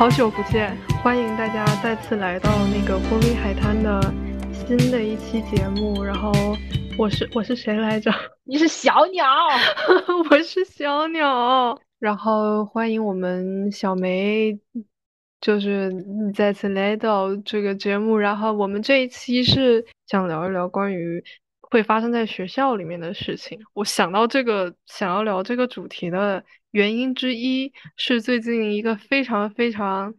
好久不见，欢迎大家再次来到那个玻璃海滩的新的一期节目。然后我是我是谁来着？你是小鸟，我是小鸟。然后欢迎我们小梅，就是再次来到这个节目。然后我们这一期是想聊一聊关于会发生在学校里面的事情。我想到这个想要聊这个主题的原因之一是最近一个非常非常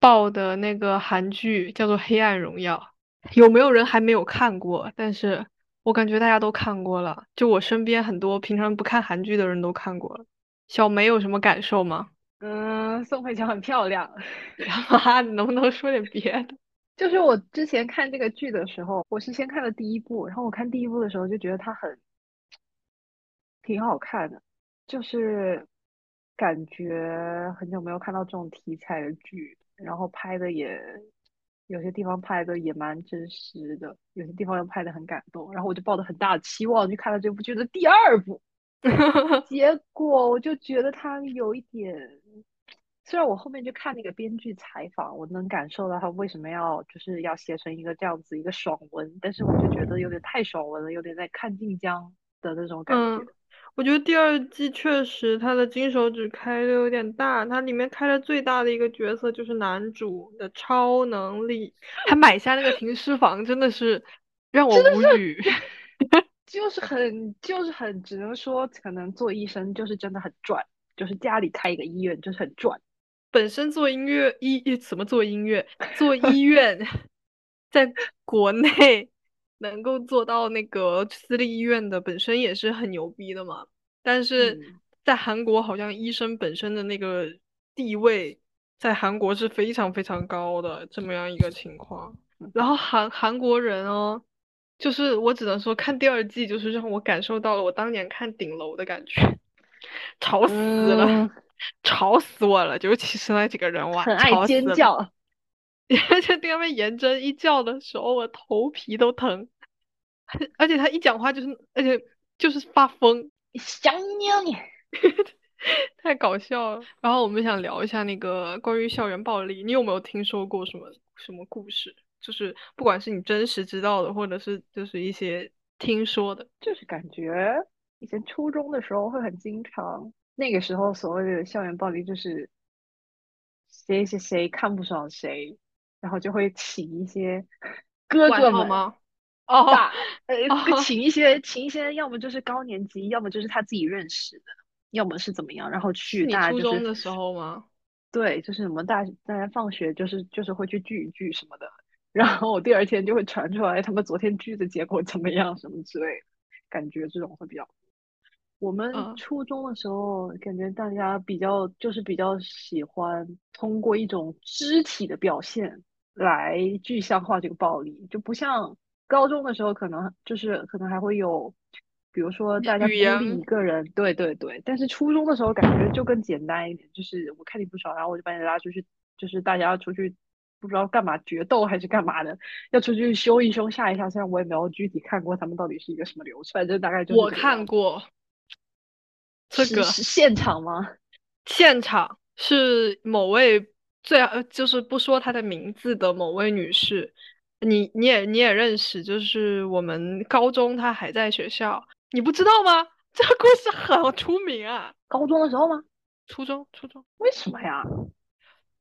爆的那个韩剧，叫做《黑暗荣耀》。有没有人还没有看过？但是我感觉大家都看过了，就我身边很多平常不看韩剧的人都看过了。小梅有什么感受吗？嗯，宋慧乔很漂亮。妈，你能不能说点别的？就是我之前看这个剧的时候，我是先看了第一部，然后我看第一部的时候就觉得它很挺好看的，就是感觉很久没有看到这种题材的剧，然后拍的也有些地方拍的也蛮真实的，有些地方又拍的很感动，然后我就抱着很大的期望去看了这部剧的第二部。结果我就觉得它有一点，虽然我后面就看那个编剧采访，我能感受到他为什么要就是要写成一个这样子一个爽文，但是我就觉得有点太爽文了，有点在看晋江的那种感觉。我觉得第二季确实他的金手指开的有点大，它里面开的最大的一个角色就是男主的超能力，他买下那个停尸房真的是让我无语。就是很，就是很，只能说可能做医生就是真的很赚，就是家里开一个医院就是很赚。本身做音乐医怎么做音乐做医院，在国内能够做到那个私立医院的本身也是很牛逼的嘛。但是在韩国好像医生本身的那个地位在韩国是非常非常高的这么样一个情况。然后韩韩国人哦。就是我只能说，看第二季就是让我感受到了我当年看顶楼的感觉，吵死了，吵死我了！尤其是那几个人哇，很爱尖叫，而且他们颜真一叫的时候，我头皮都疼。而且他一讲话就是，而且就是发疯，想你你，太搞笑了。然后我们想聊一下那个关于校园暴力，你有没有听说过什么什么故事？就是不管是你真实知道的，或者是就是一些听说的，就是感觉以前初中的时候会很经常，那个时候所谓的校园暴力就是谁谁谁看不爽谁，然后就会请一些哥哥们吗？哦，呃，请一些请一些，要么就是高年级，要么就是他自己认识的，要么是怎么样，然后去。你初中的时候吗？对，就是什么大大家放学就是就是会去聚一聚什么的。然后我第二天就会传出来他们昨天聚的结果怎么样什么之类的，感觉这种会比较。我们初中的时候，感觉大家比较就是比较喜欢通过一种肢体的表现来具象化这个暴力，就不像高中的时候可能就是可能还会有，比如说大家孤立一个人，对对对。但是初中的时候感觉就更简单一点，就是我看你不爽，然后我就把你拉出去，就是大家出去。不知道干嘛决斗还是干嘛的，要出去凶一凶吓一吓。虽然我也没有具体看过他们到底是一个什么流程，就大概就我看过这个是现场吗？现场是某位最就是不说她的名字的某位女士，你你也你也认识，就是我们高中她还在学校，你不知道吗？这个故事很出名啊！高中的时候吗？初中初中？为什么呀？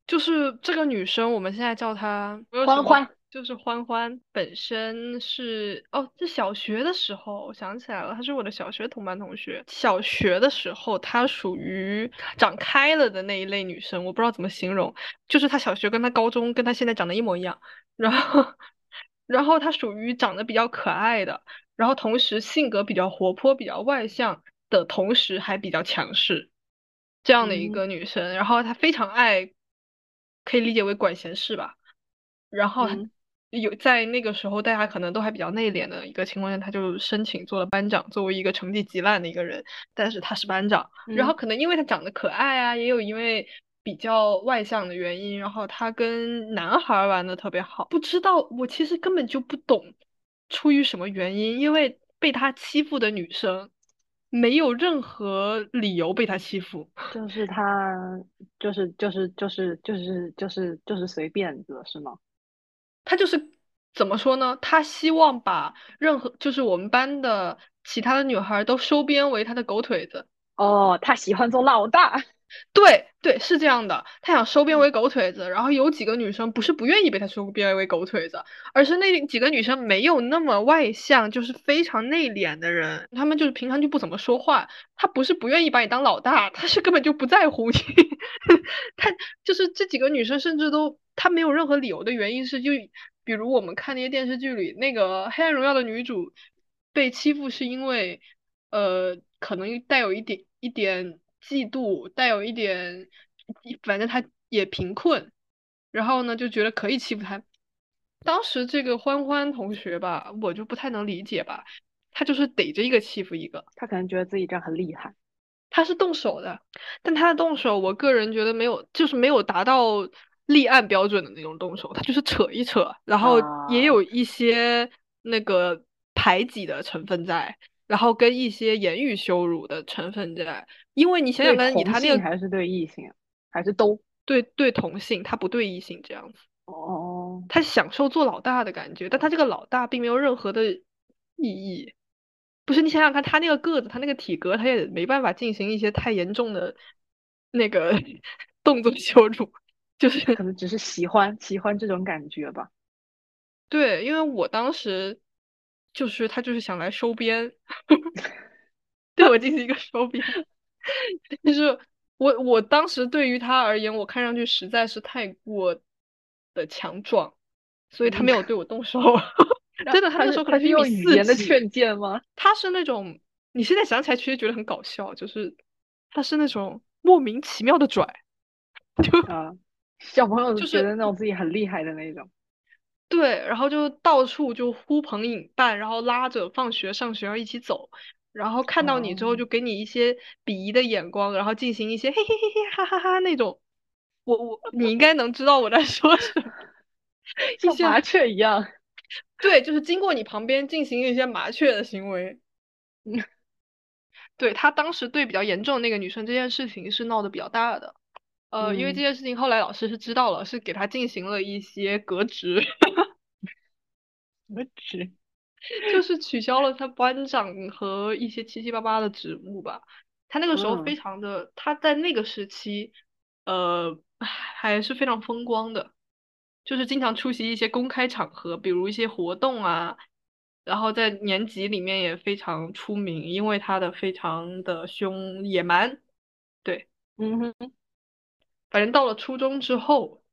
就是这个女生，我们现在叫她欢欢，就是欢欢。本身是哦，在小学的时候，我想起来了，她是我的小学同班同学。小学的时候，她属于长开了的那一类女生，我不知道怎么形容。就是她小学跟她高中跟她现在长得一模一样，然后，然后她属于长得比较可爱的，然后同时性格比较活泼、比较外向的同时还比较强势，这样的一个女生。然后她非常爱。可以理解为管闲事吧，然后有在那个时候，大家可能都还比较内敛的一个情况下，他就申请做了班长。作为一个成绩极烂的一个人，但是他是班长。然后可能因为他长得可爱啊，也有因为比较外向的原因，然后他跟男孩玩的特别好。不知道我其实根本就不懂出于什么原因，因为被他欺负的女生没有任何理由被他欺负。就是他，就是就是就是就是就是就是随便的是吗？他就是怎么说呢？他希望把任何就是我们班的其他的女孩都收编为他的狗腿子。哦，他喜欢做老大。对对，是这样的。他想收编为狗腿子，然后有几个女生不是不愿意被他收编为狗腿子，而是那几个女生没有那么外向，就是非常内敛的人，她们就是平常就不怎么说话。他不是不愿意把你当老大，他是根本就不在乎你。他就是这几个女生，甚至都他没有任何理由的原因是，就比如我们看那些电视剧里，那个《黑暗荣耀》的女主被欺负是因为，呃，可能带有一点一点。嫉妒带有一点，反正他也贫困，然后呢就觉得可以欺负他。当时这个欢欢同学吧，我就不太能理解吧，他就是逮着一个欺负一个，他可能觉得自己这样很厉害。他是动手的，但他的动手，我个人觉得没有，就是没有达到立案标准的那种动手，他就是扯一扯，然后也有一些那个排挤的成分在。然后跟一些言语羞辱的成分在，因为你想想看，你他那个还是对异性，还是都对对同性，他不对异性这样子。哦，他享受做老大的感觉，但他这个老大并没有任何的意义。不是你想想看，他那个个子，他那个体格，他也没办法进行一些太严重的那个 动作羞辱，就是可能只是喜欢喜欢这种感觉吧。对，因为我当时。就是他就是想来收编，对我进行一个收编，但是我我当时对于他而言，我看上去实在是太过的强壮，所以他没有 对我动手。真的，他那个时候可能是用语言的劝谏吗？他是那种你现在想起来其实觉得很搞笑，就是他是那种莫名其妙的拽，就啊，小朋友就觉得那种自己很厉害的那种。对，然后就到处就呼朋引伴，然后拉着放学上学要一起走，然后看到你之后就给你一些鄙夷的眼光，然后进行一些嘿嘿嘿嘿哈哈哈那种。我我你应该能知道我在说什么，像麻雀一样。对，就是经过你旁边进行一些麻雀的行为。嗯，对他当时对比较严重的那个女生这件事情是闹得比较大的。呃，因为这件事情后来老师是知道了，是给他进行了一些革职，革职，就是取消了他班长和一些七七八八的职务吧。他那个时候非常的，他在那个时期，呃，还是非常风光的，就是经常出席一些公开场合，比如一些活动啊，然后在年级里面也非常出名，因为他的非常的凶野蛮，对，嗯哼。反正到了初中之后，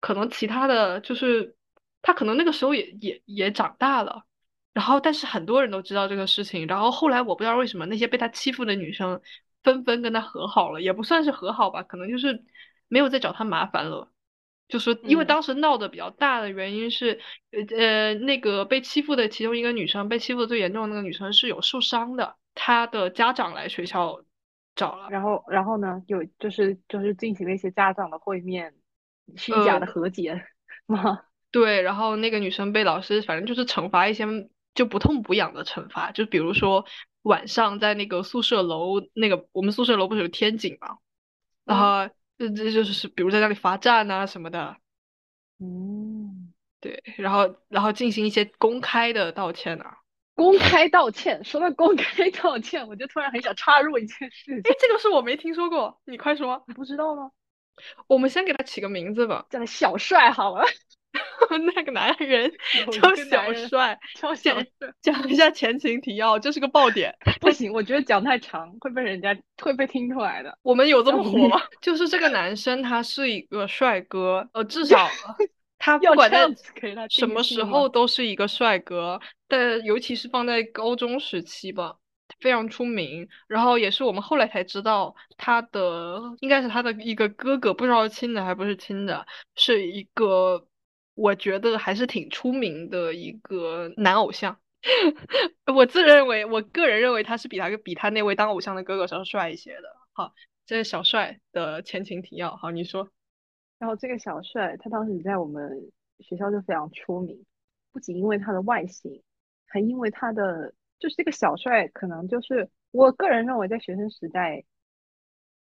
可能其他的就是他可能那个时候也也也长大了，然后但是很多人都知道这个事情，然后后来我不知道为什么那些被他欺负的女生纷纷跟他和好了，也不算是和好吧，可能就是没有再找他麻烦了。就是因为当时闹得比较大的原因是，呃呃，那个被欺负的其中一个女生被欺负的最严重的那个女生是有受伤的，她的家长来学校。找了，然后，然后呢？有就是就是进行了一些家长的会面，虚假的和解 吗？对，然后那个女生被老师反正就是惩罚一些就不痛不痒的惩罚，就比如说晚上在那个宿舍楼那个我们宿舍楼不是有天井嘛，然后这这就是比如在那里罚站啊什么的，嗯，对，然后然后进行一些公开的道歉啊。公开道歉，说到公开道歉，我就突然很想插入一件事情。哎，这个是我没听说过，你快说。你不知道吗？我们先给他起个名字吧，叫他小帅好了。那个男人叫小帅，叫小帅讲一下前情提要，这是个爆点。不行，我觉得讲太长会被人家会被听出来的。我们有这么火吗？就是这个男生，他是一个帅哥，呃，至少。他不管在什么时候都是一个帅哥，但尤其是放在高中时期吧，非常出名。然后也是我们后来才知道，他的应该是他的一个哥哥，不知道亲的还不是亲的，是一个我觉得还是挺出名的一个男偶像。我自认为，我个人认为他是比他比他那位当偶像的哥哥稍帅一些的。好，这是小帅的前情提要。好，你说。然后这个小帅，他当时在我们学校就非常出名，不仅因为他的外形，还因为他的就是这个小帅可能就是我个人认为，在学生时代，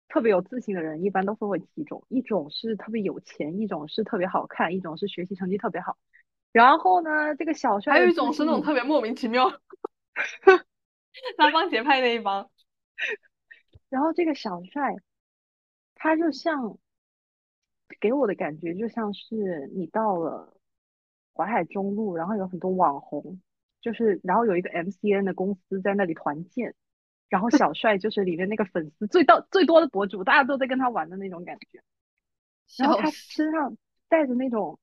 特别有自信的人一般都分为几种：一种是特别有钱，一种是特别好看，一种是学习成绩特别好。然后呢，这个小帅还有一种是那种特别莫名其妙，拉帮结派那一帮。然后这个小帅，他就像给我的感觉就像是你到了淮海中路，然后有很多网红，就是然后有一个 MCN 的公司在那里团建，然后小帅就是里面那个粉丝最到最多的博主，大家都在跟他玩的那种感觉。然后他身上带着那种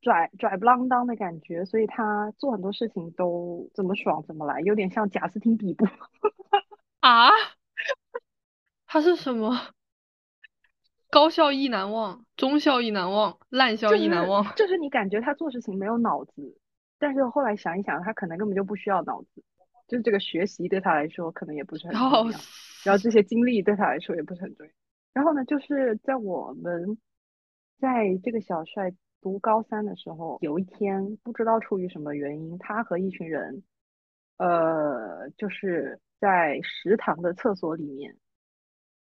拽拽不啷当的感觉，所以他做很多事情都怎么爽怎么来，有点像贾斯汀比伯 啊。他是什么？高效亦难忘，中效亦难忘，烂效亦难忘。就是你感觉他做事情没有脑子，但是后来想一想，他可能根本就不需要脑子，就是这个学习对他来说可能也不是很重要，然后这些经历对他来说也不是很重要。然后呢，就是在我们在这个小帅读高三的时候，有一天不知道出于什么原因，他和一群人，呃，就是在食堂的厕所里面。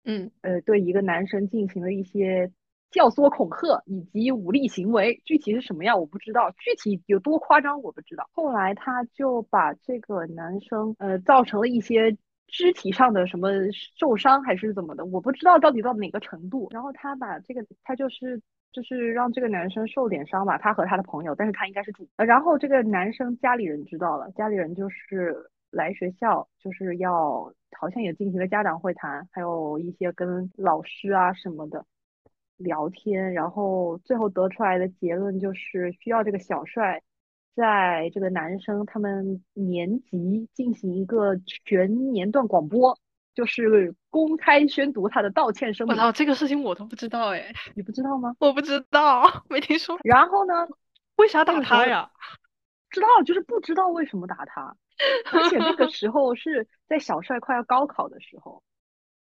嗯，呃，对一个男生进行了一些教唆、恐吓以及武力行为，具体是什么样我不知道，具体有多夸张我不知道。后来他就把这个男生，呃，造成了一些肢体上的什么受伤还是怎么的，我不知道到底到哪个程度。然后他把这个，他就是就是让这个男生受点伤吧，他和他的朋友，但是他应该是主。然后这个男生家里人知道了，家里人就是来学校，就是要。好像也进行了家长会谈，还有一些跟老师啊什么的聊天，然后最后得出来的结论就是需要这个小帅在这个男生他们年级进行一个全年段广播，就是公开宣读他的道歉声明。我操，这个事情我都不知道哎，你不知道吗？我不知道，没听说。然后呢？为啥打他呀？知道，就是不知道为什么打他。而且那个 时候是在小帅快要高考的时候，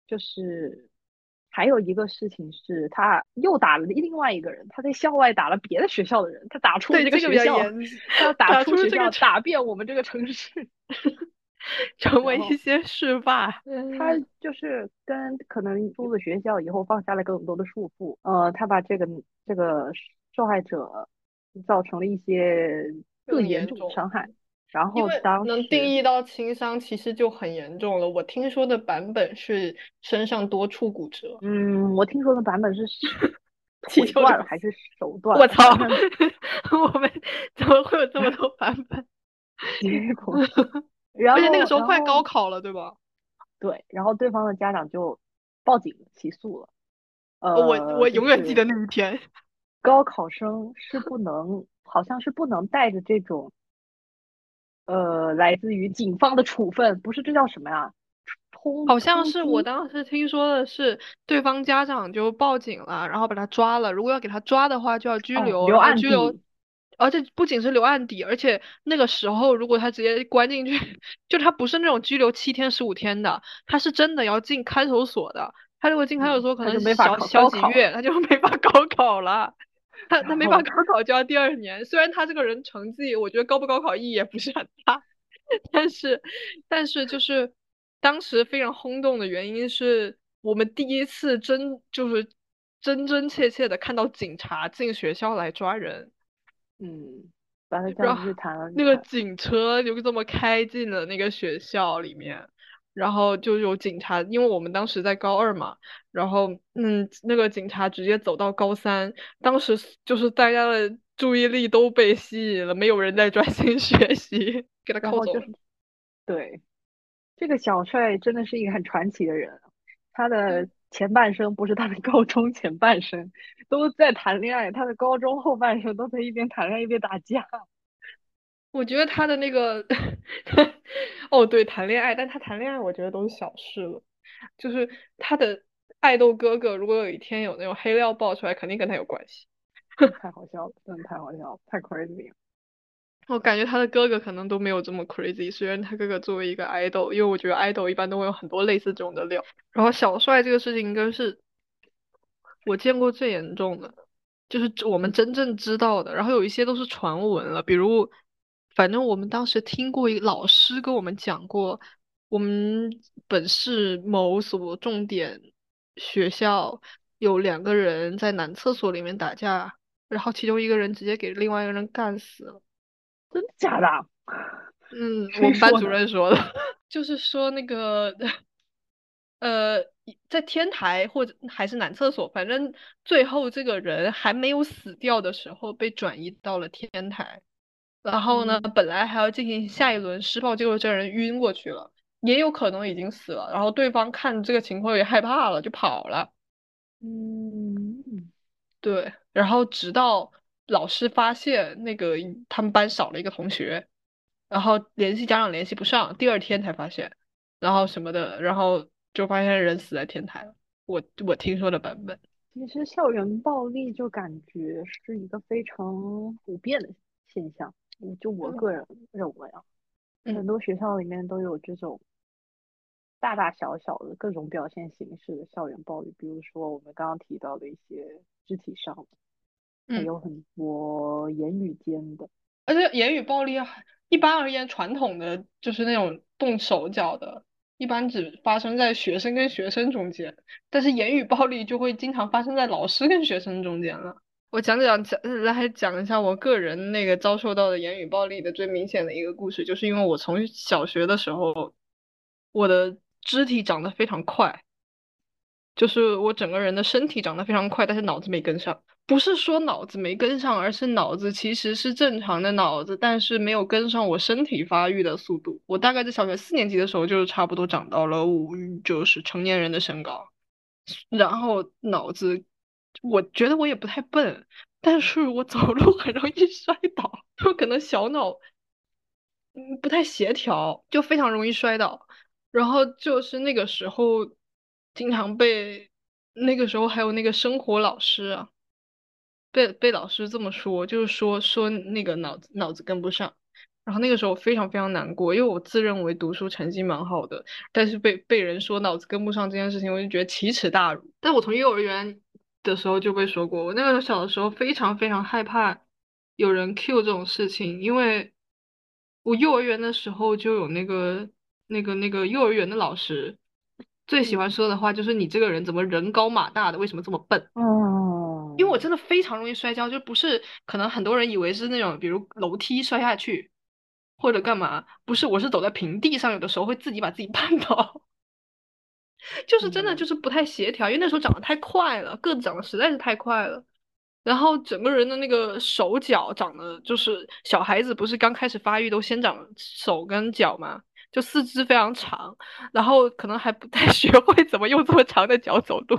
就是还有一个事情是他又打了另外一个人，他在校外打了别的学校的人，他打出这个学校，他要打出学校，打遍我们这个城市，成为一些事霸。他就是跟可能出了学校以后放下了更多的束缚，呃，他把这个这个受害者造成了一些更严重的伤害。然后当能定义到轻伤，其实就很严重了。我听说的版本是身上多处骨折。嗯，我听说的版本是 腿断了还是手断？我操！我们怎么会有这么多版本？结果，而且那个时候快高考了，对吧？对，然后对方的家长就报警起诉了。呃，我我永远记得那一天。高考生是不能，好像是不能带着这种。呃，来自于警方的处分，不是这叫什么呀？通好像是我当时听说的是，对方家长就报警了，然后把他抓了。如果要给他抓的话，就要拘留，留案底。而且不仅是留案底，而且那个时候如果他直接关进去，就他不是那种拘留七天十五天的，他是真的要进看守所的。他如果进看守所，可能小小几月，他就没法 高考了。他他没把高考就要第二年，虽然他这个人成绩，我觉得高不高考意义也不是很大，但是但是就是当时非常轰动的原因是我们第一次真就是真真切切的看到警察进学校来抓人，嗯，把他叫去谈了，那个警车就这么开进了那个学校里面。然后就有警察，因为我们当时在高二嘛，然后嗯，那个警察直接走到高三，当时就是大家的注意力都被吸引了，没有人在专心 学习，给他扣走。对，这个小帅真的是一个很传奇的人，他的前半生不是他的高中前半生都在谈恋爱，他的高中后半生都在一边谈恋爱一边打架。我觉得他的那个，哦对，谈恋爱，但他谈恋爱，我觉得都是小事了。就是他的爱豆哥哥，如果有一天有那种黑料爆出来，肯定跟他有关系。太好笑了，真的太好笑了，太 crazy 了。我感觉他的哥哥可能都没有这么 crazy，虽然他哥哥作为一个爱豆，因为我觉得爱豆一般都会有很多类似这种的料。然后小帅这个事情应该是我见过最严重的，就是我们真正知道的。然后有一些都是传闻了，比如。反正我们当时听过一个老师跟我们讲过，我们本市某所重点学校有两个人在男厕所里面打架，然后其中一个人直接给另外一个人干死了。真的假的？嗯，我们班主任说的，就是说那个，呃，在天台或者还是男厕所，反正最后这个人还没有死掉的时候被转移到了天台，然后呢，嗯本来还要进行下一轮施暴，结果这个人晕过去了，也有可能已经死了，然后对方看这个情况也害怕了，就跑了。嗯，对，然后直到老师发现那个他们班少了一个同学，然后联系家长联系不上，第二天才发现，然后什么的，然后就发现人死在天台了。我我听说的版本，其实校园暴力就感觉是一个非常普遍的现象，嗯就我嗯个人认为啊，很嗯多学校里面都有这种大大小小的各种表现形式的校园暴力，比如说我们刚刚提到的一些肢体上的，还嗯，有很多言语间的。而且言语暴力啊一般而言，传统的就是那种动手脚的，一般只发生在学生跟学生中间，但是言语暴力就会经常发生在老师跟学生中间了。我讲讲讲来还讲一下我个人那个遭受到的言语暴力的最明显的一个故事，就是因为我从小学的时候，我的肢体长得非常快，就是我整个人的身体长得非常快，但是脑子没跟上。不是说脑子没跟上，而是脑子其实是正常的脑子，但是没有跟上我身体发育的速度。我大概在小学四年级的时候，就是差不多长到了五，就是成年人的身高。然后脑子，我觉得我也不太笨，但是我走路很容易 摔倒，就可能小脑嗯不太协调，就非常容易摔倒。然后就是那个时候，经常被那个时候还有那个生活老师啊，被被老师这么说，就是说说那个脑子脑子跟不上。然后那个时候我非常非常难过，因为我自认为读书成绩蛮好的，但是被被人说脑子跟不上这件事情，我就觉得奇耻大辱。但我从幼儿园的时候就被说过，我那个小的时候非常非常害怕有人 cue 这种事情，因为我幼儿园的时候就有那个那个那个幼儿园的老师最喜欢说的话就是你这个人怎么人高马大的，为什么这么笨？嗯，因为我真的非常容易摔跤，就不是可能很多人以为是那种比如楼梯摔下去或者干嘛，不是，我是走在平地上，有的时候会自己把自己 绊倒，就是真的嗯就是不太协调，因为那时候长得太快了，个子长得实在是太快了。然后整个人的那个手脚长得就是小孩子不是刚开始发育都先长手跟脚嘛，就四肢非常长，然后可能还不太 学会怎么用这么长的脚走路。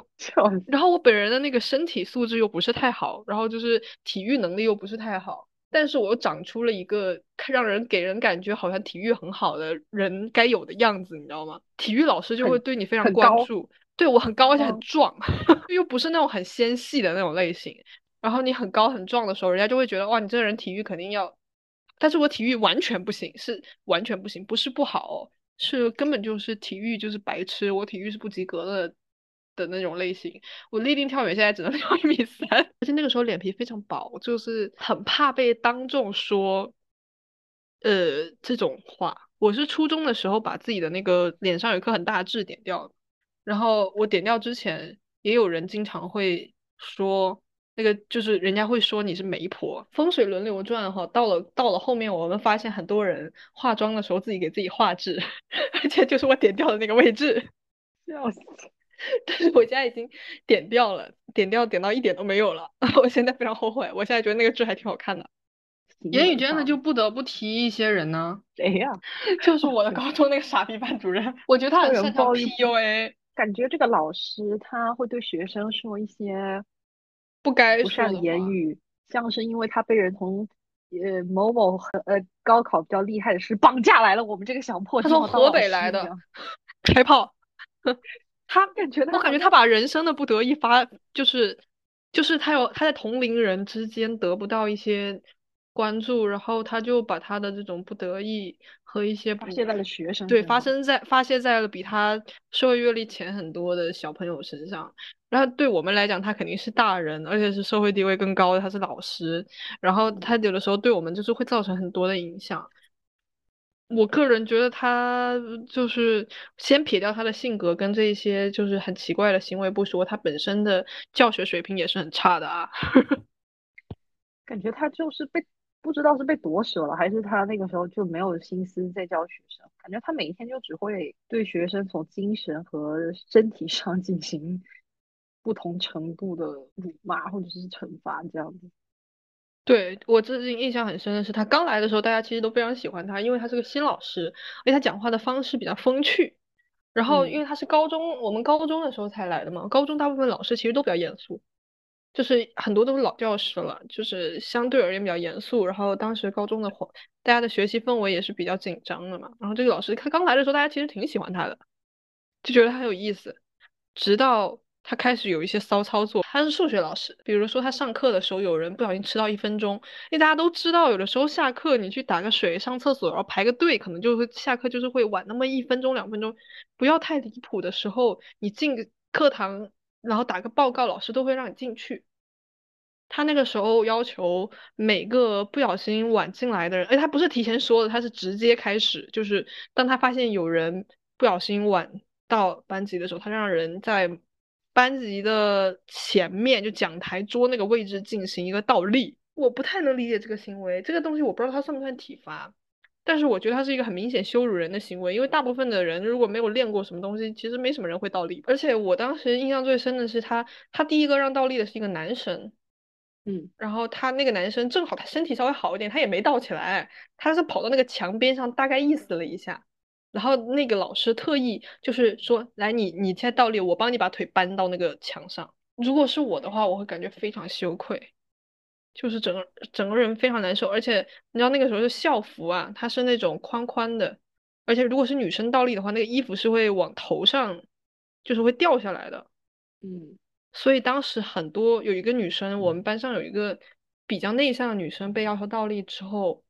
然后我本人的那个身体素质又不是太好，然后就是体育能力又不是太好，但是我又长出了一个看让人给人感觉好像体育很好的人该有的样子，你知道吗？体育老师就会对你非常关注，对我很高而且很嗯壮，又不是那种很纤细的那种类型。然后你很高很壮的时候，人家就会觉得哇，你这个人体育肯定要，但是我体育完全不行，是完全不行，不是不好哦，是根本就是体育就是白痴，我体育是不及格的的那种类型。我立定跳远现在只能跳一米三，而且那个时候脸皮非常薄，就是很怕被当众说，呃，这种话。我是初中的时候把自己的那个脸上有一颗很大的痣点掉了，然后我点掉之前，也有人经常会说。那个就是人家会说你是媒婆，风水轮流转哈。到了到了后面，我们发现很多人化妆的时候自己给自己画痣，而且就是我点掉的那个位置。笑死，但是我现在已经点掉了，点掉点到一点都没有了。我现在非常后悔，我现在觉得那个痣还挺好看的。言语间呢，就不得不提一些人呢，谁呀？就是我的 高中那个傻逼班主任，我觉得他很擅长 PUA，感觉这个老师他会对学生说一些不该不善的说的。言语，像是因为他被人从呃某某很呃高考比较厉害的师绑架来了我们这个小破他从河北来的开炮，他感觉他我感觉他把人生的不得意发，就是就是他有他在同龄人之间得不到一些关注，然后他就把他的这种不得意和一些不发泄在了学生对发生在发泄在了比他社会阅历浅很多的小朋友身上。然后对我们来讲，他肯定是大人，而且是社会地位更高的，他是老师，然后他有的时候对我们就是会造成很多的影响。我个人觉得他就是先撇掉他的性格跟这些就是很奇怪的行为不说，他本身的教学水平也是很差的啊。感觉他就是被不知道是被夺舍了，还是他那个时候就没有心思在教学生。感觉他每一天就只会对学生从精神和身体上 进行不同程度的辱骂或者是惩罚，这样子。对我最近印象很深的是，他刚来的时候，大家其实都非常喜欢他，因为他是个新老师，而且他讲话的方式比较风趣。然后，因为他是高中，我们高中的时候才来的嘛，高中大部分老师其实都比较严肃，就是很多都是老教师了，就是相对而言比较严肃。然后当时高中的话，大家的学习氛围也是比较紧张的嘛。然后这个老师他刚来的时候，大家其实挺喜欢他的，就觉得他很有意思，直到。他开始有一些骚操作。他是数学老师，比如说他上课的时候，有人不小心迟到一分钟，因为大家都知道，有的时候下课你去打个水、上厕所，然后排个队，可能就会下课就是会晚那么一分钟、两分钟，不要太离谱的时候，你进课堂然后打个报告，老师都会让你进去。他那个时候要求每个不小心晚进来的人，哎，他不是提前说的，他是直接开始，就是当他发现有人不小心晚到班级的时候，他让人在。班级的前面就讲台桌那个位置进行一个倒立，我不太能理解这个行为。这个东西我不知道它算不算体罚，但是我觉得它是一个很明显羞辱人的行为。因为大部分的人如果没有练过什么东西，其实没什么人会倒立。而且我当时印象最深的是他，他第一个让倒立的是一个男生，嗯，然后他那个男生正好他身体稍微好一点，他也没倒起来，他是跑到那个墙边上大概意思了一下。然后那个老师特意就是说，来你你现在倒立，我帮你把腿搬到那个墙上。如果是我的话，我会感觉非常羞愧，就是整个整个人非常难受。而且你知道那个时候是校服啊，它是那种宽宽的，而且如果是女生倒立的话，那个衣服是会往头上，就是会掉下来的。嗯，所以当时很多有一个女生，我们班上有一个比较内向的女生被要求倒立之后。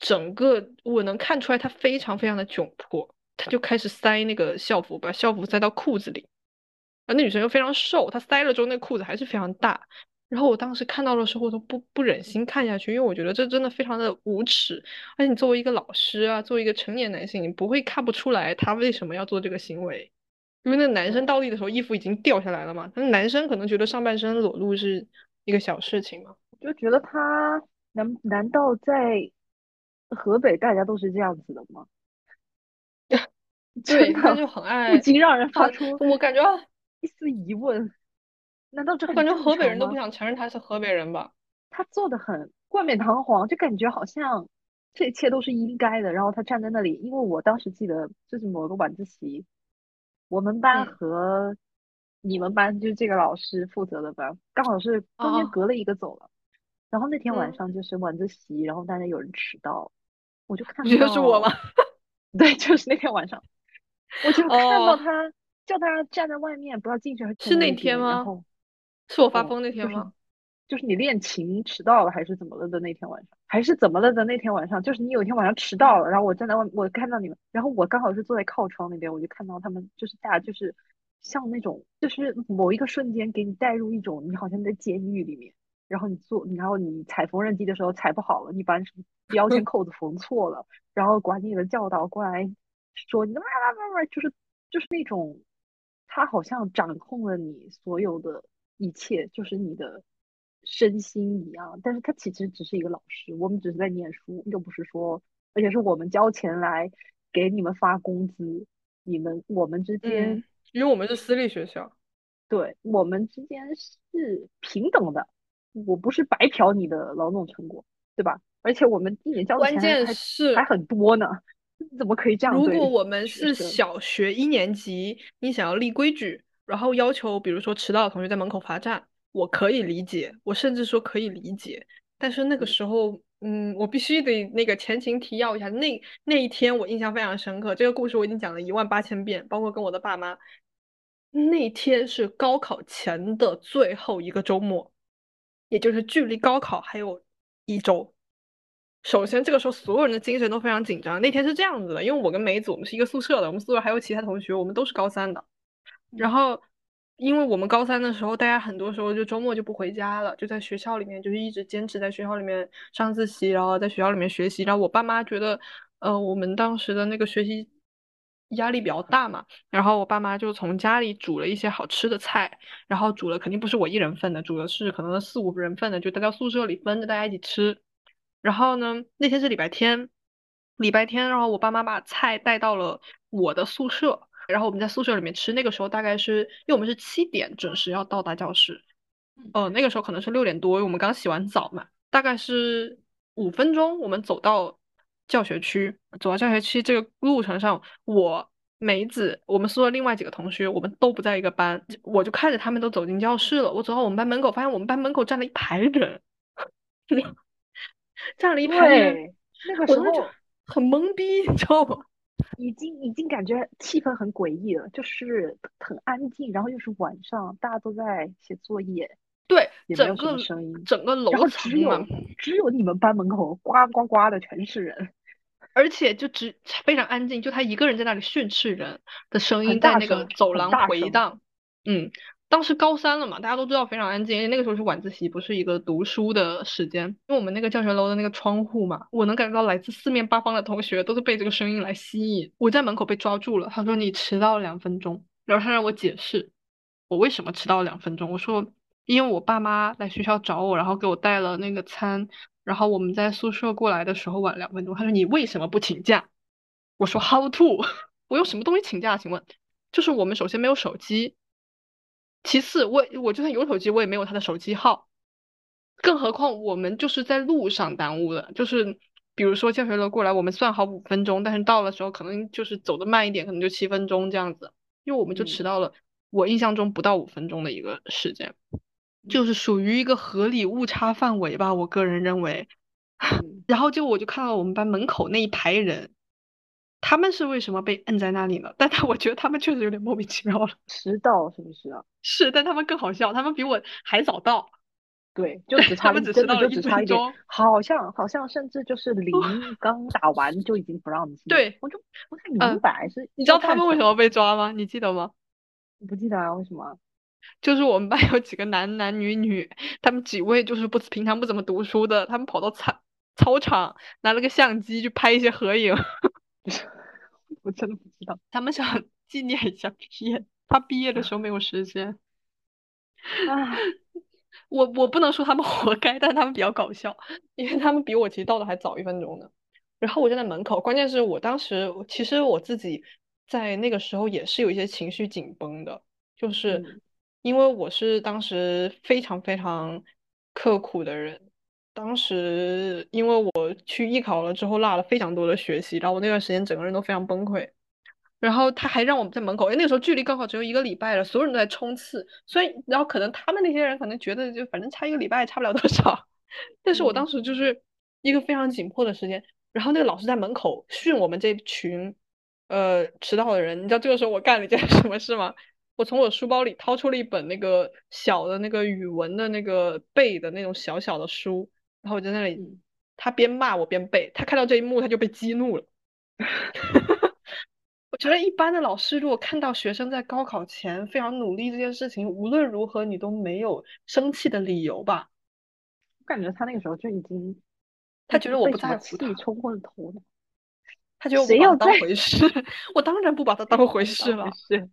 整个我能看出来，他非常非常的窘迫，他就开始塞那个校服，把校服塞到裤子里。而那女生又非常瘦，她塞了之后，那裤子还是非常大。然后我当时看到的时候，我都不不忍心看下去，因为我觉得这真的非常的无耻。而且你作为一个老师啊，作为一个成年男性，你不会看不出来他为什么要做这个行为？因为那男生倒立的时候，衣服已经掉下来了嘛。那男生可能觉得上半身裸露是一个小事情嘛，就觉得他难难道在？河北大家都是这样子的吗？对，他就很爱，不禁让人发出我感觉一丝疑问：难道这我感觉河北人都不想承认他是河北人吧？他做的很冠冕堂皇，就感觉好像这一切都是应该的。然后他站在那里，因为我当时记得就是某个晚自习，我们班和你们班就是这个老师负责的班，刚好是中间隔了一个走了。然后那天晚上就是晚自习，然后大家有人迟到。我就看到，就是我吗？对，就是那天晚上，我就看到他叫他站在外面，不要进去。是那天吗？是我发疯那天吗？就是你练琴迟到了，还是怎么了的那天晚上？还是怎么了的那天晚上？就是你有一天晚上迟到了，然后我站在外，我看到你们，然后我刚好是坐在靠窗那边，我就看到他们，就是大家就是像那种，就是某一个瞬间给你带入一种，你好像在监狱里面。然后你做，然后你踩缝纫机的时候踩不好了，你把标签 扣子缝错了，然后管理的教导过来说你哇哇哇哇，就是就是那种，他好像掌控了你所有的一切，就是你的身心一样。但是他其实只是一个老师，我们只是在念书，又不是说，而且是我们交钱来给你们发工资，你们我们之间，因为我们是私立学校，对我们之间是平等的。我不是白嫖你的劳动成果，对吧？而且我们一年交的钱还还很多呢，怎么可以这样？如果我们是小学一年级，你想要立规矩，然后要求，比如说迟到的同学在门口罚站，我可以理解，我甚至说可以理解。但是那个时候，嗯，我必须得那个前情提要一下，那那一天我印象非常深刻，这个故事我已经讲了一万八千遍，包括跟我的爸妈。那天是高考前的最后一个周末。也就是距离高考还有一周。首先，这个时候所有人的精神都非常紧张。那天是这样子的，因为我跟梅子我们是一个宿舍的，我们宿舍还有其他同学，我们都是高三的。然后，因为我们高三的时候，大家很多时候就周末就不回家了，就在学校里面，就是一直坚持在学校里面上自习，然后在学校里面学习。然后我爸妈觉得呃，我们当时的那个学习压力比较大嘛，然后我爸妈就从家里煮了一些好吃的菜，然后煮了肯定不是我一人份的，煮的是可能四五人份的，就带到宿舍里分着大家一起吃。然后呢，那天是礼拜天，礼拜天，然后我爸妈把菜带到了我的宿舍，然后我们在宿舍里面吃。那个时候大概是因为我们是七点准时要到达教室，呃，那个时候可能是六点多，因为我们刚洗完澡嘛，大概是五分钟，我们走到教学区，走到教学区这个路程上，我梅子，我们宿舍另外几个同学，我们都不在一个班，我就看着他们都走进教室了，我走到我们班门口，发现我们班门口站了一排人。站了一排人，那个时候很懵逼，你知道吗？已经已经感觉气氛很诡异了，就是很安静，然后又是晚上，大家都在写作业，对，也没有什么声音，整个楼层只有只有你们班门口呱呱呱的全是人，而且就只非常安静，就他一个人在那里训斥人的声音在那个走廊回荡，嗯。当时高三了嘛，大家都知道非常安静，因为那个时候是晚自习，不是一个读书的时间。因为我们那个教学楼的那个窗户嘛，我能感觉到来自四面八方的同学都是被这个声音来吸引。我在门口被抓住了，他说你迟到了两分钟，然后他让我解释我为什么迟到了两分钟。我说因为我爸妈来学校找我，然后给我带了那个餐，然后我们在宿舍过来的时候晚两分钟。他说你为什么不请假？我说 How to？我用什么东西请假？请问，就是我们首先没有手机。其次，我我就算有手机，我也没有他的手机号，更何况我们就是在路上耽误的，就是比如说教学楼过来，我们算好五分钟，但是到了时候可能就是走的慢一点，可能就七分钟这样子，因为我们就迟到了，我印象中不到五分钟的一个时间，就是属于一个合理误差范围吧，我个人认为。然后就我就看到我们班门口那一排人。他们是为什么被摁在那里呢？但他我觉得他们确实有点莫名其妙了。迟到是不是啊？是，但他们更好笑，他们比我还早到。对，就只差他们只迟到了一分钟。好像好像甚至就是铃刚打完就已经不让进。对，我就不太明白是。你知道他们为什么被抓吗？你记得吗？我不记得啊？为什么？就是我们班有几个男男女女，他们几位就是不平常不怎么读书的，他们跑到操操场拿了个相机去拍一些合影。我真的不知道，他们想纪念一下毕业，他毕业的时候没有时间。啊，我我不能说他们活该，但他们比较搞笑，因为他们比我其实到的还早一分钟呢。然后我就在门口，关键是我当时其实我自己在那个时候也是有一些情绪紧绷的，就是因为我是当时非常非常刻苦的人。当时因为我去艺考了之后落了非常多的学习，然后我那段时间整个人都非常崩溃。然后他还让我们在门口，因为那个时候距离高考只有一个礼拜了，所有人都在冲刺。所以，然后可能他们那些人可能觉得就反正差一个礼拜也差不了多少，但是我当时就是一个非常紧迫的时间。然后那个老师在门口训我们这群呃迟到的人，你知道这个时候我干了一件 什么事吗？我从我书包里掏出了一本那个小的那个语文的那个背的那种小小的书。然后我在那里，他边骂我边背。他看到这一幕，他就被激怒了。我觉得一般的老师，如果看到学生在高考前非常努力这件事情，无论如何你都没有生气的理由吧？我感觉他那个时候就已经，他觉得我不在乎他，冲昏了头脑。他觉得我不把他当回事，我当然不把他当回事了。是。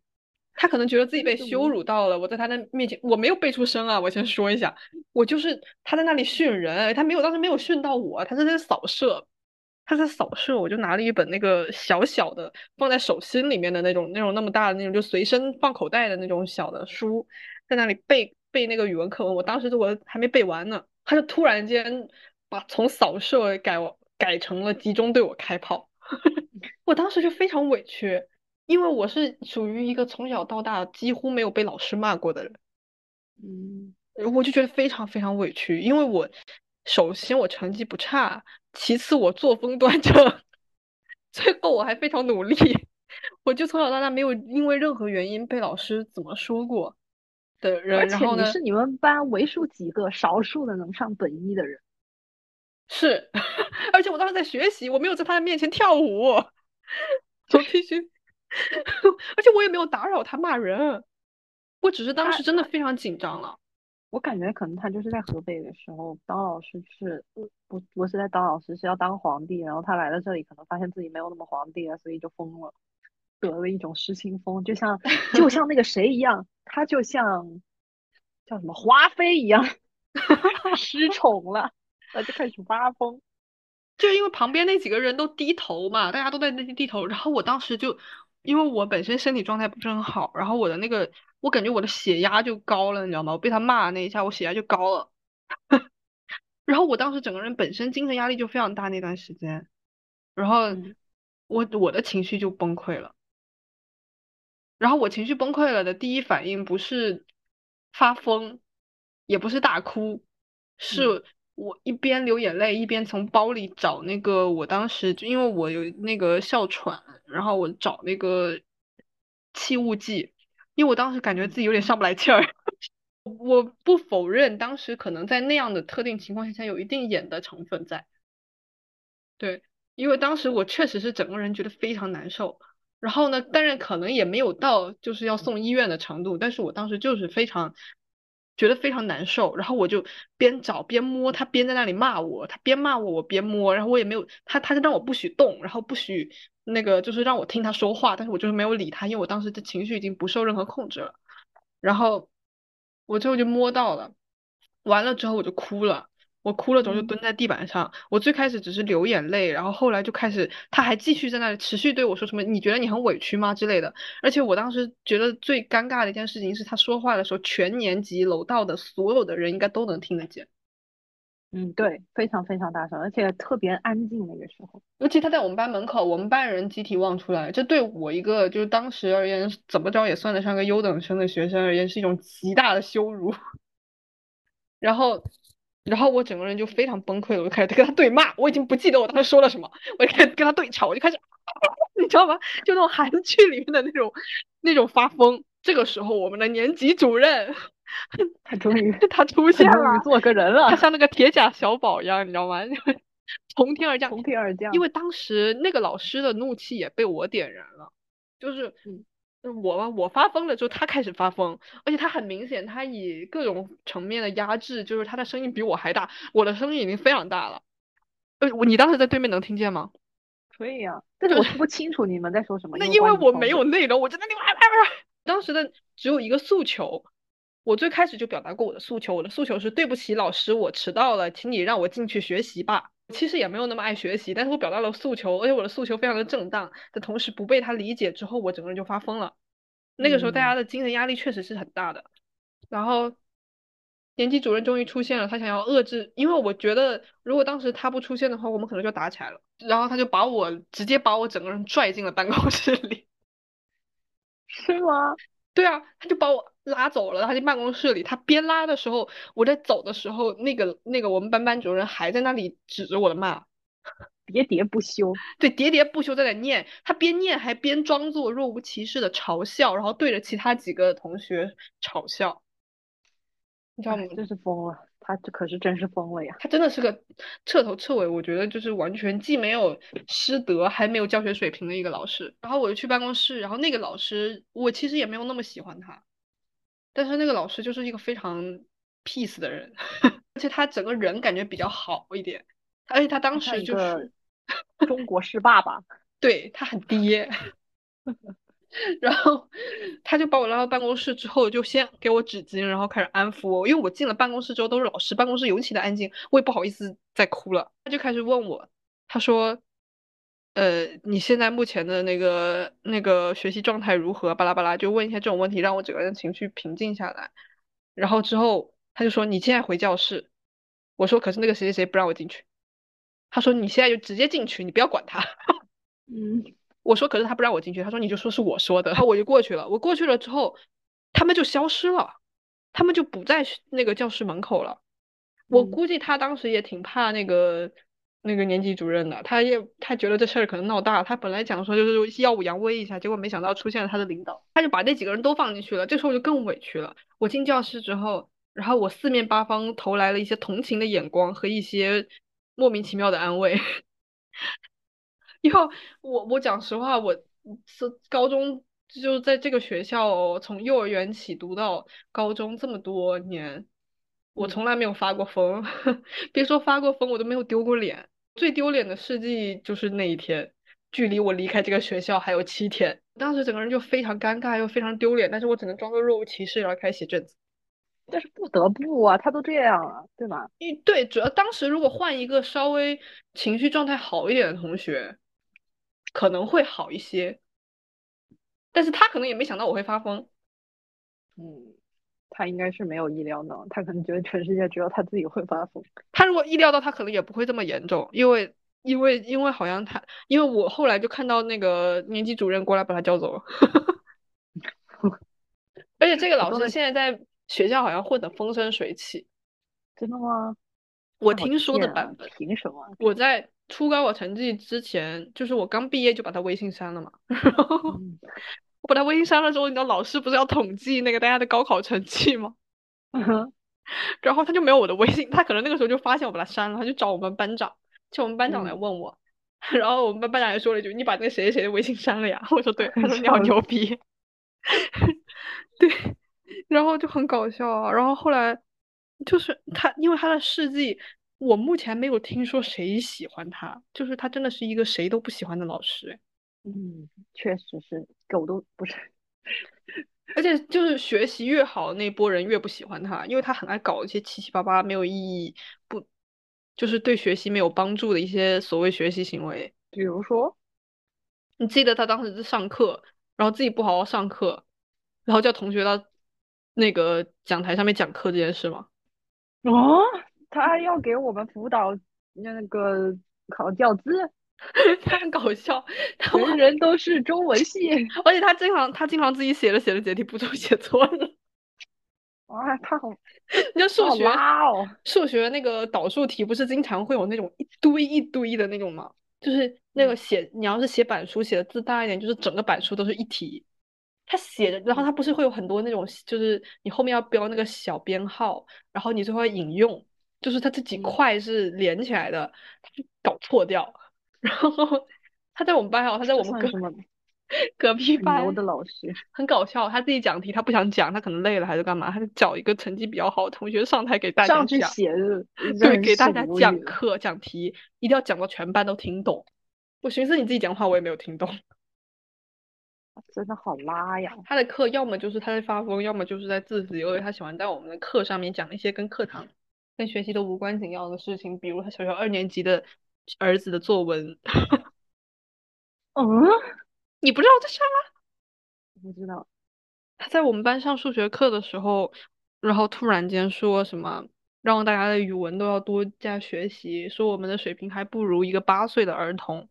他可能觉得自己被羞辱到了，我在他的面前我没有背出声啊，我先说一下，我就是他在那里训人，他没有当时没有训到我，他是在扫射，他在扫射，我就拿了一本那个小小的放在手心里面的那种那种那么大的那种就随身放口袋的那种小的书，在那里背背那个语文课文，我当时我还没背完呢，他就突然间把从扫射改改成了集中对我开炮，我当时就非常委屈。因为我是属于一个从小到大几乎没有被老师骂过的人，嗯，我就觉得非常非常委屈。因为我首先我成绩不差，其次我作风端正，最后我还非常努力。我就从小到大没有因为任何原因被老师怎么说过的人。而且你是你们班为数几个少数的能上本一的人。是，而且我当时在学习，我没有在他的面前跳舞，我必须。而且我也没有打扰他骂人，我只是当时真的非常紧张了。我感觉可能他就是在河北的时候当老师，就是不不是在当老师，是要当皇帝。然后他来到这里，可能发现自己没有那么皇帝了，所以就疯了，得了一种失心疯，就像就像那个谁一样，他就像叫什么华妃一样 失宠了，他就开始发疯。就因为旁边那几个人都低头嘛，大家都在那低头，然后我当时就因为我本身身体状态不是很好，然后我的那个。我感觉我的血压就高了，你知道吗？我被他骂那一下，我血压就高了。然后我当时整个人本身精神压力就非常大那段时间，然后我我的情绪就崩溃了。然后我情绪崩溃了的第一反应不是发疯，也不是大哭，是我一边流眼泪一边从包里找那个我当时就因为我有那个哮喘，然后我找那个气雾剂。因为我当时感觉自己有点上不来气儿，我不否认当时可能在那样的特定情况下有一定演的成分在。对，因为当时我确实是整个人觉得非常难受，然后呢，但是可能也没有到就是要送医院的程度，但是我当时就是非常觉得非常难受，然后我就边找边摸，他边在那里骂我，他边骂我我边摸，然后我也没有他，他就让我不许动，然后不许。那个就是让我听他说话，但是我就是没有理他，因为我当时的情绪已经不受任何控制了。然后我最后就摸到了，完了之后我就哭了，我哭了之后就蹲在地板上。我最开始只是流眼泪，然后后来就开始，他还继续在那里持续对我说什么，你觉得你很委屈吗之类的。而且我当时觉得最尴尬的一件事情是他说话的时候，全年级楼道的所有的人应该都能听得见。嗯，对，非常非常大声，而且特别安静那个时候。尤其他在我们班门口，我们班人集体望出来，这对我一个就是当时而言，怎么着也算得上个优等生的学生而言，是一种极大的羞辱。然后，然后我整个人就非常崩溃了，我就开始跟他对骂。我已经不记得我当时说了什么，我就开始跟他对吵，我就开始，你知道吗？就那种韩剧里面的那种那种发疯。这个时候，我们的年级主任。他终于，他出现了，做个人了。他像那个铁甲小宝一样，你知道吗？从天而降，从天而降。因为当时那个老师的怒气也被我点燃了，就是，我嘛，我发疯了之后，他开始发疯，而且他很明显，他以各种层面的压制，就是他的声音比我还大，我的声音已经非常大了。呃，我你当时在对面能听见吗？可以啊，但是我听不清楚你们在说什么。那因为我没有内容，我就在那里当时的只有一个诉求。我最开始就表达过我的诉求，我的诉求是对不起老师，我迟到了，请你让我进去学习吧。其实也没有那么爱学习，但是我表达了诉求，而且我的诉求非常的正当的同时不被他理解之后，我整个人就发疯了。那个时候大家的精神压力确实是很大的。然后年级主任终于出现了，他想要遏制，因为我觉得如果当时他不出现的话，我们可能就打起来了。然后他就把我直接把我整个人拽进了办公室里。是吗？对啊，他就把我拉走了。他进办公室里，他边拉的时候，我在走的时候，那个那个我们班班主任还在那里指着我的骂，喋喋不休。对，喋喋不休在那念。他边念还边装作若无其事的嘲笑，然后对着其他几个同学嘲笑。你知道吗？真是疯了。他这可是真是疯了呀！他真的是个彻头彻尾，我觉得就是完全既没有师德，还没有教学水平的一个老师。然后我就去办公室，然后那个老师我其实也没有那么喜欢他，但是那个老师就是一个非常 peace 的人，而且他整个人感觉比较好一点，而且他当时就是中国式爸爸，对他很爹。然后他就把我拉到办公室之后，就先给我纸巾，然后开始安抚我。因为我进了办公室之后都是老师，办公室尤其的安静，我也不好意思再哭了。他就开始问我，他说：“呃，你现在目前的那个那个学习状态如何？”巴拉巴拉，就问一些这种问题，让我整个人情绪平静下来。然后之后他就说：“你现在回教室。”我说：“可是那个谁谁谁不让我进去。”他说：“你现在就直接进去，你不要管他。”嗯。我说，可是他不让我进去。他说，你就说是我说的。然后我就过去了。我过去了之后，他们就消失了，他们就不在那个教室门口了。我估计他当时也挺怕那个那个年级主任的，他也他觉得这事儿可能闹大。他本来讲说就是耀武扬威一下，结果没想到出现了他的领导，他就把那几个人都放进去了。这时候我就更委屈了。我进教室之后，然后我四面八方投来了一些同情的眼光和一些莫名其妙的安慰。以后我我讲实话，我是高中就在这个学校，从幼儿园起读到高中这么多年，我从来没有发过疯，别说发过疯，我都没有丢过脸。最丢脸的事迹就是那一天，距离我离开这个学校还有七天，当时整个人就非常尴尬又非常丢脸，但是我只能装作若无其事，然后开始写卷子。但是不得不啊，他都这样了，对吧？一对，主要当时如果换一个稍微情绪状态好一点的同学，可能会好一些。但是他可能也没想到我会发疯。嗯，他应该是没有意料到，他可能觉得全世界只有他自己会发疯。他如果意料到，他可能也不会这么严重，因为因为因为好像他，因为我后来就看到那个年级主任过来把他叫走了。而且这个 老师现在在。学校好像混得风生水起，真的吗？我听说的版本。凭什么？我在初高考成绩之前，就是我刚毕业就把他微信删了嘛。我把他微信删了之后，你知道老师不是要统计那个大家的高考成绩吗？然后他就没有我的微信，他可能那个时候就发现我把他删了，他就找我们班长，叫我们班长来问我。然后我们班班长也说了一句：“你把那个谁谁谁的微信删了呀？”我说：“对。”他说：“你好牛逼。”对。然后就很搞笑啊，然后后来就是他，因为他的事迹，我目前没有听说谁喜欢他，就是他真的是一个谁都不喜欢的老师。嗯，确实是狗都不是，而且就是学习越好那波人越不喜欢他，因为他很爱搞一些七七八八没有意义、不就是对学习没有帮助的一些所谓学习行为。比如说，你记得他当时是上课，然后自己不好好上课，然后叫同学到。那个讲台上面讲课这件事吗？哦，他还要给我们辅导那个考教资，他很搞笑。他们人都是中文系，而且他经常他经常自己写着写着解题步骤 写错了。哇，他好，你道数学哦，数学那个导数题不是经常会有那种一堆一堆的那种吗？就是那个写你要是写板书写的字大一点，就是整个板书都是一题。他写的，然后他不是会有很多那种，就是你后面要标那个小编号，然后你最后引用，就是他这几块是连起来的，他就搞错掉。然后他在我们班哦，他在我们隔隔壁班的老师，很搞笑。他自己讲题，他不想讲，他可能累了还是干嘛，他就找一个成绩比较好的同学上台给大家讲，对，给大家讲课讲题，一定要讲到全班都听懂。我寻思你自己讲话，我也没有听懂。真的好拉呀！他的课要么就是他在发疯，要么就是在自习，因为他喜欢在我们的课上面讲一些跟课堂、跟学习都无关紧要的事情，比如他小学二年级的儿子的作文。嗯，你不知道这事吗？不知道。他在我们班上数学课的时候，然后突然间说什么，让大家的语文都要多加学习，说我们的水平还不如一个八岁的儿童。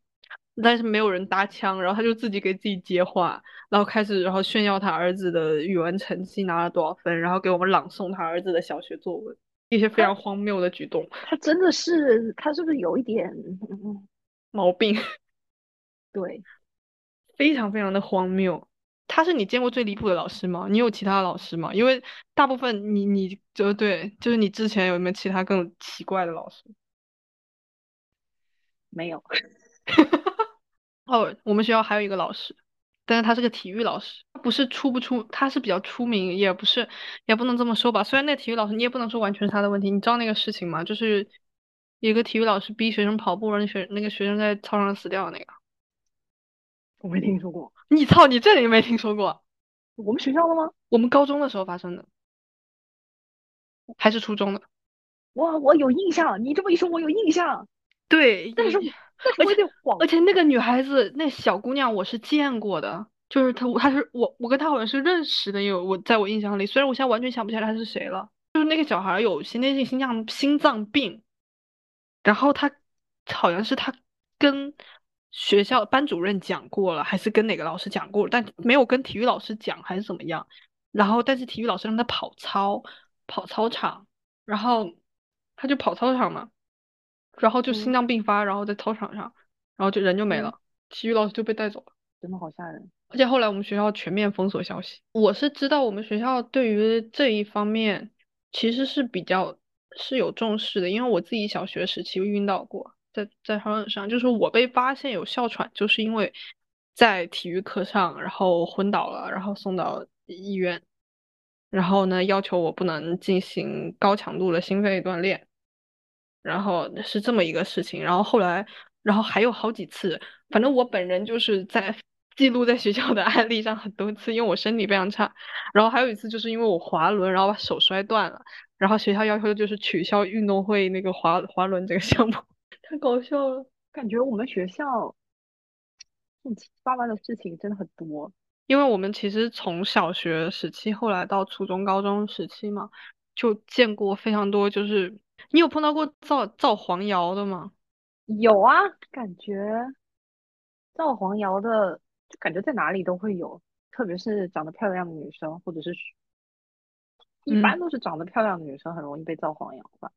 但是没有人搭腔，然后他就自己给自己接话，然后开始然后炫耀他儿子的语文成绩拿了多少分，然后给我们朗诵他儿子的小学作文，一些非常荒谬的举动。他真的是，他是不是有一点 毛病？对，非常非常的荒谬。他是你见过最离谱的老师吗？你有其他老师吗？因为大部分你你就对，就是你之前有没有其他更奇怪的老师？没有。哦，我们学校还有一个老师，但是他是个体育老师，他不是出不出，他是比较出名，也不是，也不能这么说吧。虽然那体育老师，你也不能说完全是他的问题。你知道那个事情吗？就是一个体育老师逼学生跑步，让学那个学生在操场上死掉那个。我没听说过。你操，你这里没听说过？我们学校的吗？我们高中的时候发生的，还是初中的？我，我有印象。你这么一说，我有印象。对，但是。而且而且那个女孩子，那小姑娘我是见过的，就是她，她是我，我跟她好像是认识的，有我在我印象里，虽然我现在完全想不起来她是谁了。就是那个小孩有先天性心脏心脏病，然后她好像是她跟学校班主任讲过了，还是跟哪个老师讲过，但没有跟体育老师讲，还是怎么样。然后但是体育老师让他跑操，跑操场，然后他就跑操场嘛。然后就心脏病发，然后在操场上，然后就人就没了，体育老师就被带走了，真的好吓人。而且后来我们学校全面封锁消息。我是知道我们学校对于这一方面其实是比较是有重视的，因为我自己小学时期晕倒过，在在操场上，就是我被发现有哮喘，就是因为在体育课上，然后昏倒了，然后送到医院。然后呢要求我不能进行高强度的心肺锻炼，然后是这么一个事情。然后后来，然后还有好几次，反正我本人就是在记录在学校的案例上很多次，因为我身体非常差。然后还有一次就是因为我滑轮，然后把手摔断了，然后学校要求就是取消运动会那个滑滑轮这个项目，太搞笑了。感觉我们学校这种七七八八的事情真的很多。因为我们其实从小学时期，后来到初中、高中时期嘛，就见过非常多。就是你有碰到过造造黄谣的吗？有啊，感觉造黄谣的，就感觉在哪里都会有，特别是长得漂亮的女生，或者是一般都是长得漂亮的女生很容易被造黄谣吧，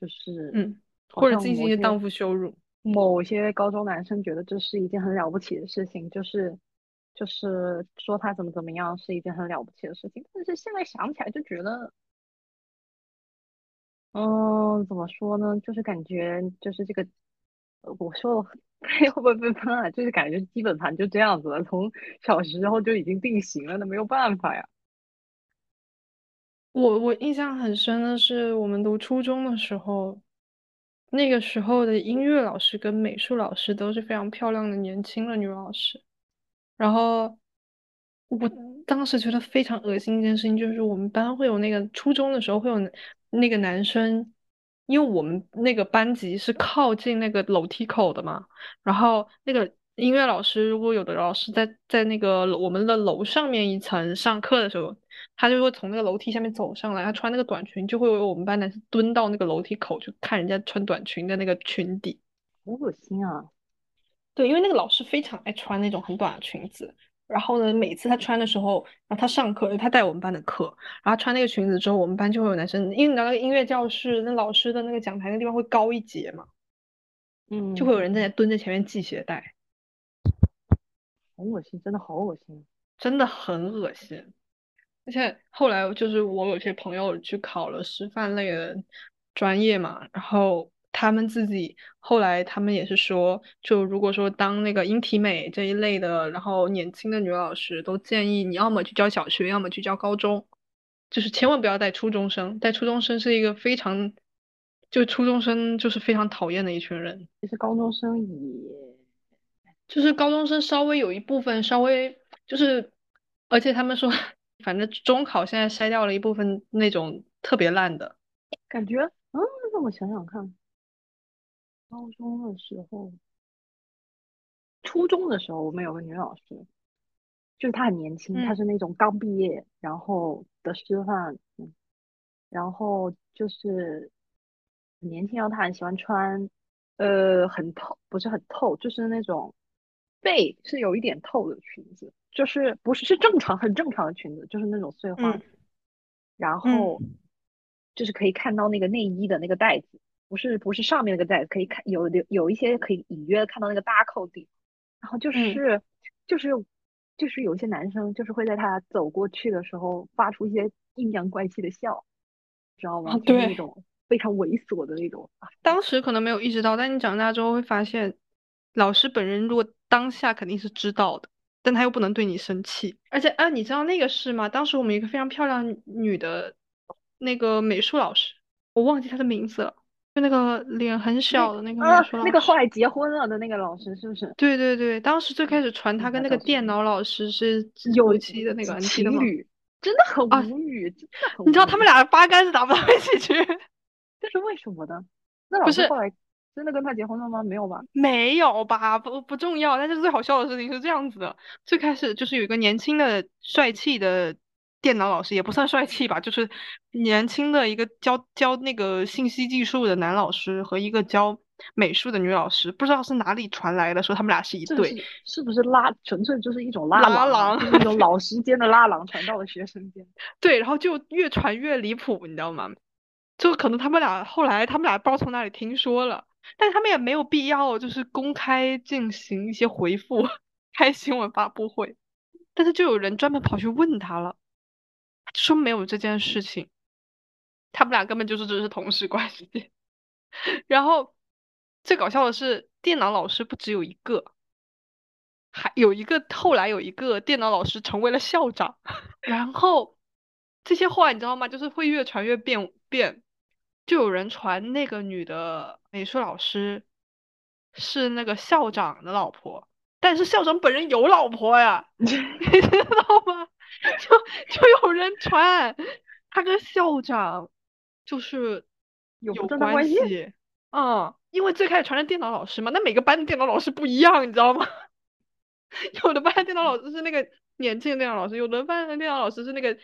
就是嗯，或者进行一些荡妇羞辱。某些高中男生觉得这是一件很了不起的事情，就是。就是说他怎么怎么样是一件很了不起的事情，但是现在想起来就觉得，嗯，怎么说呢？就是感觉就是这个，我说了 会不会被喷啊？就是感觉基本盘就这样子了，从小时候就已经定型了，那没有办法呀。我我印象很深的是，我们读初中的时候，那个时候的音乐老师跟美术老师都是非常漂亮的年轻的女老师。然后我当时觉得非常恶心一件事情，就是我们班会有那个初中的时候会有那个男生，因为我们那个班级是靠近那个楼梯口的嘛，然后那个音乐老师如果有的老师在在那个我们的楼上面一层上课的时候，他就会从那个楼梯下面走上来，他穿那个短裙，就会有我们班男生蹲到那个楼梯口去看人家穿短裙的那个裙底，好恶心啊！对，因为那个老师非常爱穿那种很短的裙子，然后呢，每次他穿的时候，然后他上课，他带我们班的课，然后穿那个裙子之后，我们班就会有男生，因为你知道那个音乐教室，那老师的那个讲台那地方会高一截嘛，嗯，就会有人在那蹲在前面系鞋带，好恶心，真的好恶心，真的很恶心。而且后来就是我有些朋友去考了师范类的专业嘛，然后。他们自己后来，他们也是说，就如果说当那个英体美这一类的，然后年轻的女老师都建议你要么去教小学，要么去教高中，就是千万不要带初中生，带初中生是一个非常，就初中生就是非常讨厌的一群人。其实高中生也，就是高中生稍微有一部分稍微就是，而且他们说，反正中考现在筛掉了一部分那种特别烂的，感觉，嗯，让我想想看。高中的时候，初中的时候，我们有个女老师，就是她很年轻，她是那种刚毕业然后的师范，然后就是很年轻，然后她很喜欢穿，呃，很透，不是很透，就是那种背是有一点透的裙子，就是不是是正常很正常的裙子，就是那种碎花，然后就是可以看到那个内衣的那个带子。不是不是上面那个袋子可以看有有有一些可以隐约看到那个搭扣地，然后就是就是就是有一些男生就是会在他走过去的时候发出一些阴阳怪气的笑，知道吗？就是那种非常猥琐的那种。当时可能没有意识到，但你长大之后会发现，老师本人如果当下肯定是知道的，但他又不能对你生气。而且啊，你知道那个是吗？当时我们一个非常漂亮女的那个美术老师，我忘记她的名字了。就那个脸很小的那个那个后来结婚了的那个老师是不是？对对对，当时最开始传他跟那个电脑老师是有期的那个情侣，真的很无语，真的很。你知道他们俩八竿子打不到一起去，这是为什么呢？那老师后来真的跟他结婚了吗？没有吧？没有吧？不不重要，但是最好笑的事情是这样子的：最开始就是有一个年轻的帅气的。电脑老师也不算帅气吧，就是年轻的一个教教那个信息技术的男老师和一个教美术的女老师，不知道是哪里传来的，说他们俩是一对，是不是拉纯粹就是一种拉郎，就是一种 老师间的拉郎传到了学生间。对，然后就越传越离谱，你知道吗？就可能他们俩后来他们俩不知道从哪里听说了，但是他们也没有必要就是公开进行一些回复，开新闻发布会，但是就有人专门跑去问他了。说没有这件事情，他们俩根本就是只是同事关系。然后最搞笑的是，电脑老师不只有一个，还有一个后来有一个电脑老师成为了校长。然后这些话你知道吗？就是会越传越变变，就有人传那个女的美术老师是那个校长的老婆，但是校长本人有老婆呀，你知道吗？就就有人传他跟校长就是有关系系，嗯，因为最开始传的电脑老师嘛，那每个班的电脑老师不一样，你知道吗？有的班的电脑老师是那个年轻的电脑老师，有的班的电脑老师是那个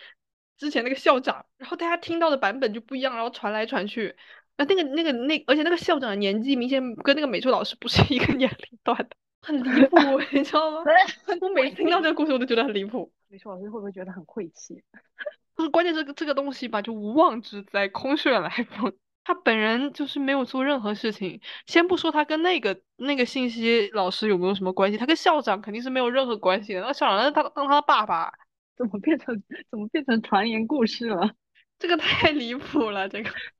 之前那个校长，然后大家听到的版本就不一样，然后传来传去。那那个那个那，而且那个校长的年纪明显跟那个美术老师不是一个 年龄段的，很离谱，你知道吗？我每次听到这个故事，我都觉得很离谱。美术老师会不会觉得很晦气？就是，关键这个这个东西吧，就无妄之灾，空穴来风。他本人就是没有做任何事情，先不说他跟那个那个信息老师有没有什么关系，他跟校长肯定是没有任何关系的。那校长是他当他的爸爸，怎么变成怎么变成传言故事了？这个太离谱了，这个。